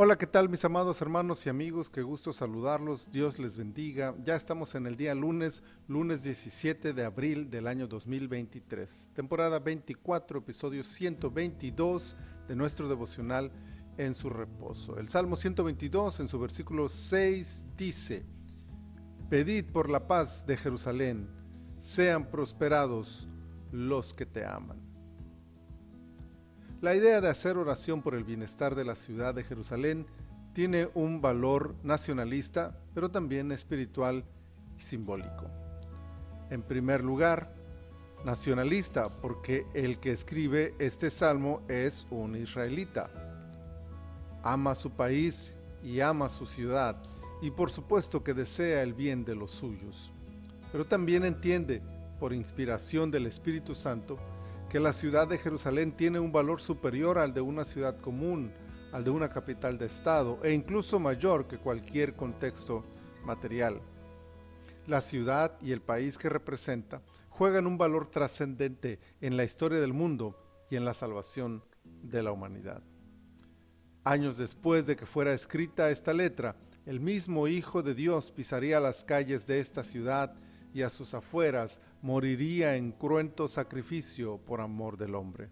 Hola, ¿qué tal mis amados hermanos y amigos? Qué gusto saludarlos. Dios les bendiga. Ya estamos en el día lunes, lunes 17 de abril del año 2023. Temporada 24, episodio 122 de nuestro devocional en su reposo. El Salmo 122 en su versículo 6 dice, Pedid por la paz de Jerusalén, sean prosperados los que te aman. La idea de hacer oración por el bienestar de la ciudad de Jerusalén tiene un valor nacionalista, pero también espiritual y simbólico. En primer lugar, nacionalista, porque el que escribe este salmo es un israelita. Ama su país y ama su ciudad, y por supuesto que desea el bien de los suyos. Pero también entiende, por inspiración del Espíritu Santo, que la ciudad de Jerusalén tiene un valor superior al de una ciudad común, al de una capital de Estado e incluso mayor que cualquier contexto material. La ciudad y el país que representa juegan un valor trascendente en la historia del mundo y en la salvación de la humanidad. Años después de que fuera escrita esta letra, el mismo Hijo de Dios pisaría las calles de esta ciudad y a sus afueras moriría en cruento sacrificio por amor del hombre.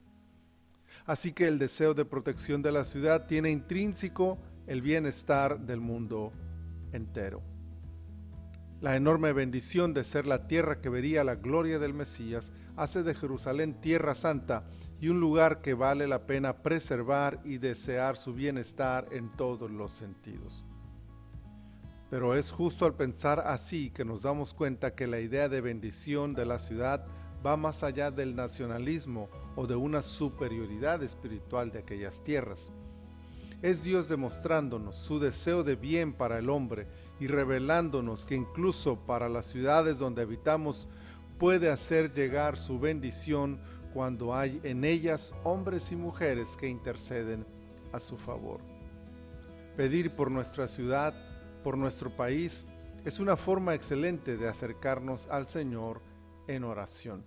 Así que el deseo de protección de la ciudad tiene intrínseco el bienestar del mundo entero. La enorme bendición de ser la tierra que vería la gloria del Mesías hace de Jerusalén tierra santa y un lugar que vale la pena preservar y desear su bienestar en todos los sentidos. Pero es justo al pensar así que nos damos cuenta que la idea de bendición de la ciudad va más allá del nacionalismo o de una superioridad espiritual de aquellas tierras. Es Dios demostrándonos su deseo de bien para el hombre y revelándonos que incluso para las ciudades donde habitamos puede hacer llegar su bendición cuando hay en ellas hombres y mujeres que interceden a su favor. Pedir por nuestra ciudad por nuestro país es una forma excelente de acercarnos al Señor en oración.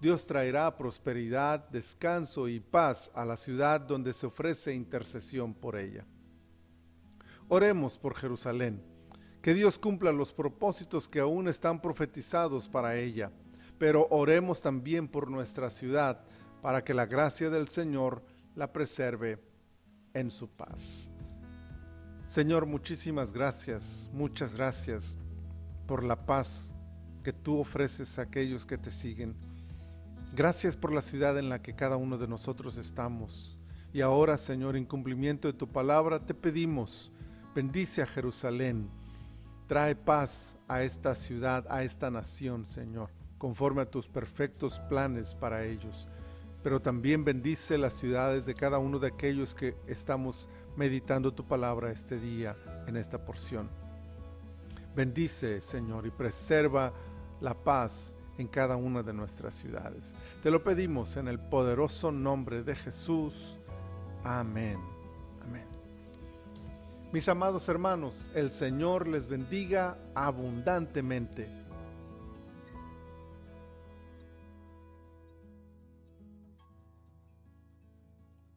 Dios traerá prosperidad, descanso y paz a la ciudad donde se ofrece intercesión por ella. Oremos por Jerusalén, que Dios cumpla los propósitos que aún están profetizados para ella, pero oremos también por nuestra ciudad, para que la gracia del Señor la preserve en su paz. Señor, muchísimas gracias, muchas gracias por la paz que tú ofreces a aquellos que te siguen. Gracias por la ciudad en la que cada uno de nosotros estamos. Y ahora, Señor, en cumplimiento de tu palabra, te pedimos, bendice a Jerusalén, trae paz a esta ciudad, a esta nación, Señor, conforme a tus perfectos planes para ellos pero también bendice las ciudades de cada uno de aquellos que estamos meditando tu palabra este día en esta porción. Bendice, Señor, y preserva la paz en cada una de nuestras ciudades. Te lo pedimos en el poderoso nombre de Jesús. Amén. Amén. Mis amados hermanos, el Señor les bendiga abundantemente